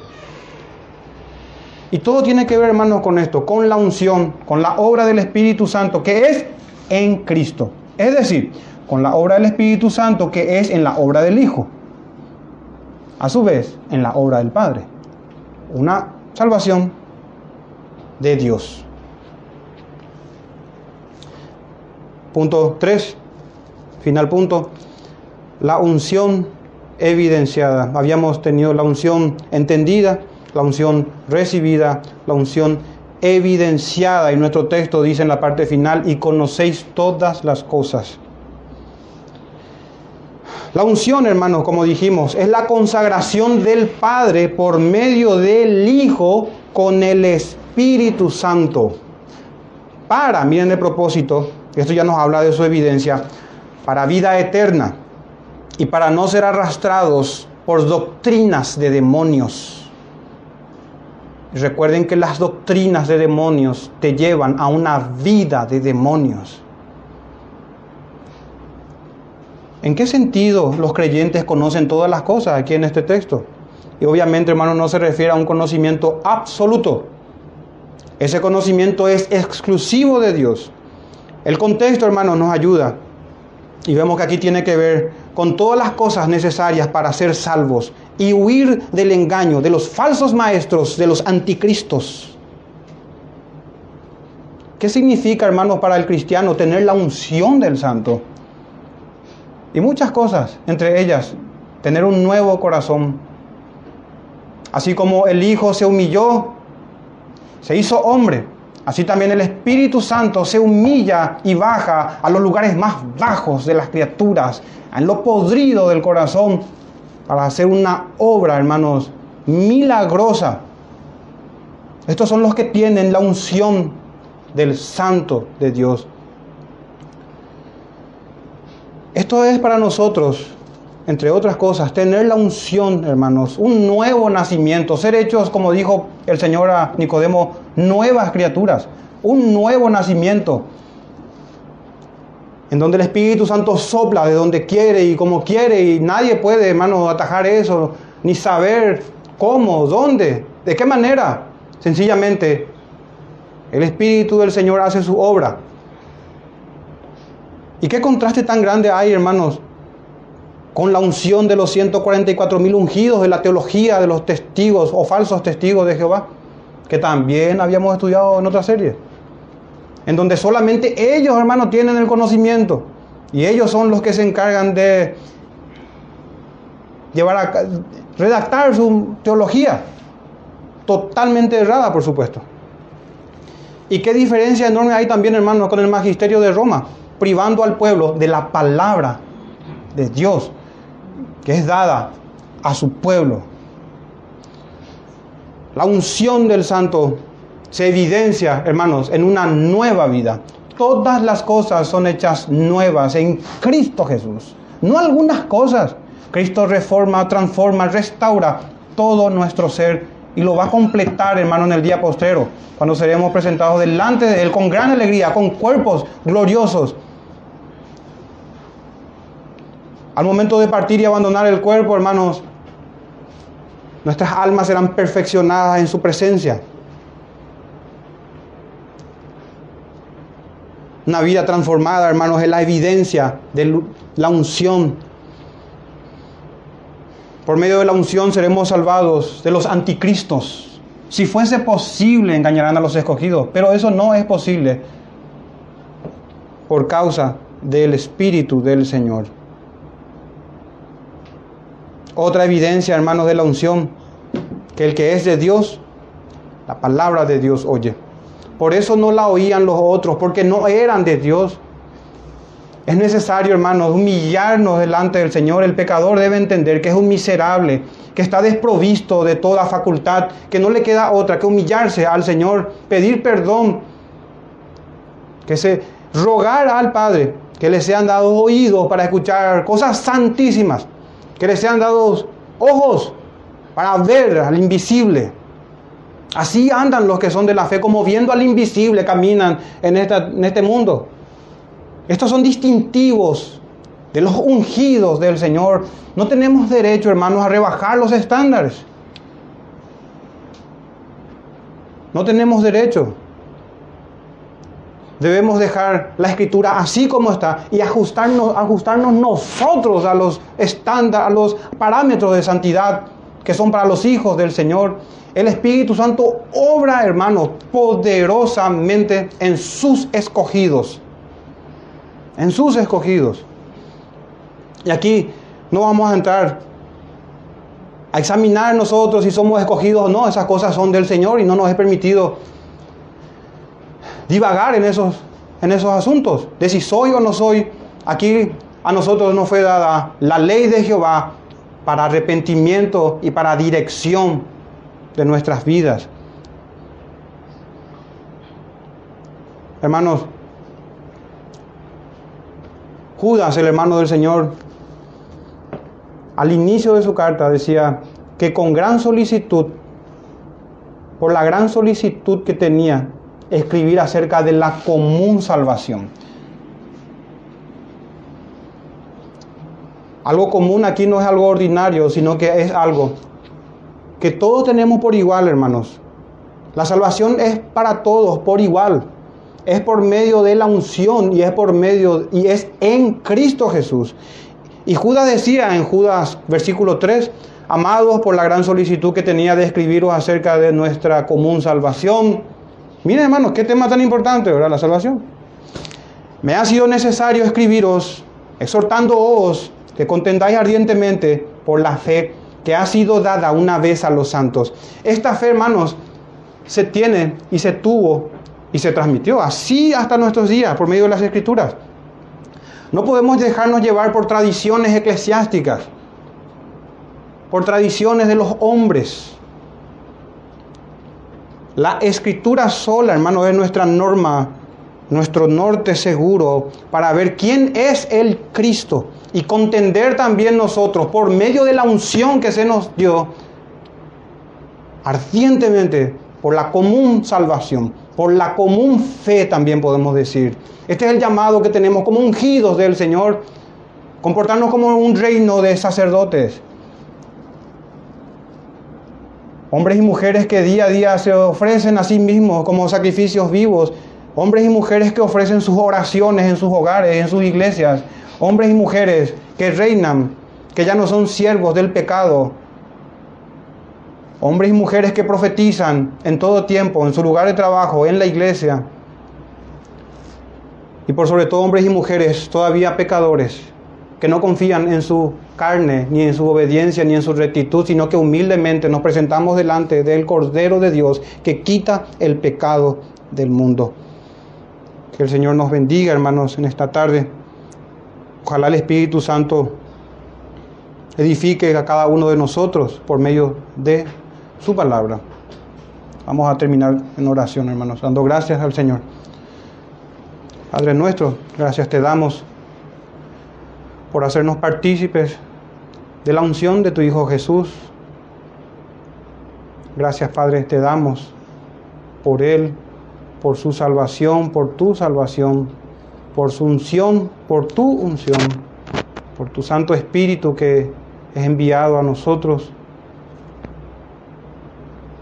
Y todo tiene que ver, hermanos, con esto, con la unción, con la obra del Espíritu Santo, que es en Cristo. Es decir, con la obra del Espíritu Santo, que es en la obra del Hijo. A su vez, en la obra del Padre. Una salvación de Dios. Punto 3, final punto, la unción evidenciada. Habíamos tenido la unción entendida, la unción recibida, la unción evidenciada. Y nuestro texto dice en la parte final, y conocéis todas las cosas. La unción, hermanos, como dijimos, es la consagración del Padre por medio del Hijo con el Espíritu Santo. Para, miren el propósito, esto ya nos habla de su evidencia, para vida eterna y para no ser arrastrados por doctrinas de demonios. recuerden que las doctrinas de demonios te llevan a una vida de demonios. ¿En qué sentido los creyentes conocen todas las cosas aquí en este texto? Y obviamente, hermano, no se refiere a un conocimiento absoluto. Ese conocimiento es exclusivo de Dios. El contexto, hermanos, nos ayuda. Y vemos que aquí tiene que ver con todas las cosas necesarias para ser salvos y huir del engaño, de los falsos maestros, de los anticristos. ¿Qué significa, hermanos, para el cristiano tener la unción del santo? Y muchas cosas, entre ellas, tener un nuevo corazón. Así como el Hijo se humilló, se hizo hombre, Así también el Espíritu Santo se humilla y baja a los lugares más bajos de las criaturas, en lo podrido del corazón, para hacer una obra, hermanos, milagrosa. Estos son los que tienen la unción del Santo de Dios. Esto es para nosotros, entre otras cosas, tener la unción, hermanos, un nuevo nacimiento, ser hechos, como dijo el Señor a Nicodemo, nuevas criaturas, un nuevo nacimiento, en donde el Espíritu Santo sopla de donde quiere y como quiere y nadie puede, hermano, atajar eso, ni saber cómo, dónde, de qué manera. Sencillamente, el Espíritu del Señor hace su obra. ¿Y qué contraste tan grande hay, hermanos, con la unción de los 144 mil ungidos de la teología de los testigos o falsos testigos de Jehová? que también habíamos estudiado en otra serie, en donde solamente ellos, hermanos, tienen el conocimiento y ellos son los que se encargan de llevar a redactar su teología, totalmente errada, por supuesto. ¿Y qué diferencia enorme hay también, hermanos, con el magisterio de Roma, privando al pueblo de la palabra de Dios, que es dada a su pueblo la unción del santo se evidencia, hermanos, en una nueva vida. Todas las cosas son hechas nuevas en Cristo Jesús. No algunas cosas. Cristo reforma, transforma, restaura todo nuestro ser y lo va a completar, hermano, en el día postrero, cuando seremos presentados delante de Él con gran alegría, con cuerpos gloriosos. Al momento de partir y abandonar el cuerpo, hermanos, Nuestras almas serán perfeccionadas en su presencia. Una vida transformada, hermanos, es la evidencia de la unción. Por medio de la unción seremos salvados de los anticristos. Si fuese posible, engañarán a los escogidos, pero eso no es posible por causa del Espíritu del Señor. Otra evidencia, hermanos, de la unción, que el que es de Dios, la palabra de Dios oye. Por eso no la oían los otros, porque no eran de Dios. Es necesario, hermanos, humillarnos delante del Señor. El pecador debe entender que es un miserable, que está desprovisto de toda facultad, que no le queda otra que humillarse al Señor, pedir perdón, que se rogar al Padre que le sean dados oídos para escuchar cosas santísimas que les sean dados ojos para ver al invisible. Así andan los que son de la fe, como viendo al invisible caminan en, esta, en este mundo. Estos son distintivos de los ungidos del Señor, no tenemos derecho, hermanos, a rebajar los estándares. No tenemos derecho. Debemos dejar la escritura así como está y ajustarnos, ajustarnos nosotros a los estándares, a los parámetros de santidad que son para los hijos del Señor. El Espíritu Santo obra, hermanos, poderosamente en sus escogidos. En sus escogidos. Y aquí no vamos a entrar a examinar nosotros si somos escogidos o no. Esas cosas son del Señor y no nos es permitido divagar en esos, en esos asuntos. De si soy o no soy. Aquí a nosotros nos fue dada la ley de Jehová para arrepentimiento y para dirección de nuestras vidas. Hermanos, Judas, el hermano del Señor, al inicio de su carta decía que con gran solicitud, por la gran solicitud que tenía, escribir acerca de la común salvación. Algo común aquí no es algo ordinario, sino que es algo que todos tenemos por igual, hermanos. La salvación es para todos por igual. Es por medio de la unción y es por medio y es en Cristo Jesús. Y Judas decía en Judas versículo 3, amados por la gran solicitud que tenía de escribiros acerca de nuestra común salvación. Miren hermanos, qué tema tan importante, ¿verdad? La salvación. Me ha sido necesario escribiros, exhortándoos que contendáis ardientemente por la fe que ha sido dada una vez a los santos. Esta fe, hermanos, se tiene y se tuvo y se transmitió así hasta nuestros días por medio de las escrituras. No podemos dejarnos llevar por tradiciones eclesiásticas, por tradiciones de los hombres. La escritura sola, hermano, es nuestra norma, nuestro norte seguro para ver quién es el Cristo y contender también nosotros por medio de la unción que se nos dio ardientemente por la común salvación, por la común fe también podemos decir. Este es el llamado que tenemos como ungidos del Señor, comportarnos como un reino de sacerdotes. Hombres y mujeres que día a día se ofrecen a sí mismos como sacrificios vivos. Hombres y mujeres que ofrecen sus oraciones en sus hogares, en sus iglesias. Hombres y mujeres que reinan, que ya no son siervos del pecado, hombres y mujeres que profetizan en todo tiempo, en su lugar de trabajo, en la iglesia, y por sobre todo hombres y mujeres todavía pecadores, que no confían en su carne, ni en su obediencia, ni en su rectitud, sino que humildemente nos presentamos delante del Cordero de Dios que quita el pecado del mundo. Que el Señor nos bendiga, hermanos, en esta tarde. Ojalá el Espíritu Santo edifique a cada uno de nosotros por medio de su palabra. Vamos a terminar en oración, hermanos, dando gracias al Señor. Padre nuestro, gracias te damos por hacernos partícipes de la unción de tu Hijo Jesús. Gracias, Padre, te damos por Él, por su salvación, por tu salvación por su unción, por tu unción, por tu Santo Espíritu que es enviado a nosotros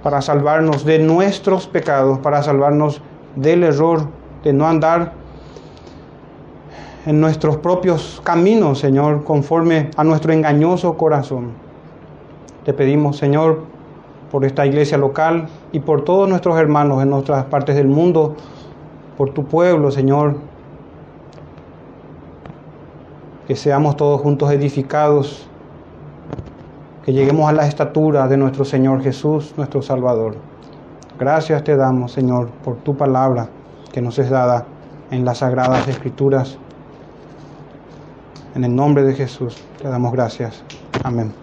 para salvarnos de nuestros pecados, para salvarnos del error de no andar en nuestros propios caminos, Señor, conforme a nuestro engañoso corazón. Te pedimos, Señor, por esta iglesia local y por todos nuestros hermanos en otras partes del mundo, por tu pueblo, Señor, que seamos todos juntos edificados, que lleguemos a la estatura de nuestro Señor Jesús, nuestro Salvador. Gracias te damos, Señor, por tu palabra que nos es dada en las sagradas escrituras. En el nombre de Jesús te damos gracias. Amén.